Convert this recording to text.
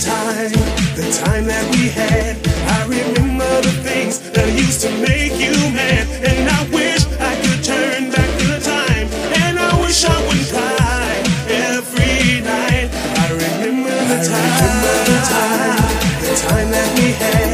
time, the time that we had. I remember the things that used to make you mad, and I wish I could turn back the time, and I wish I wouldn't cry every night. I remember the time, remember the time, the time that we had.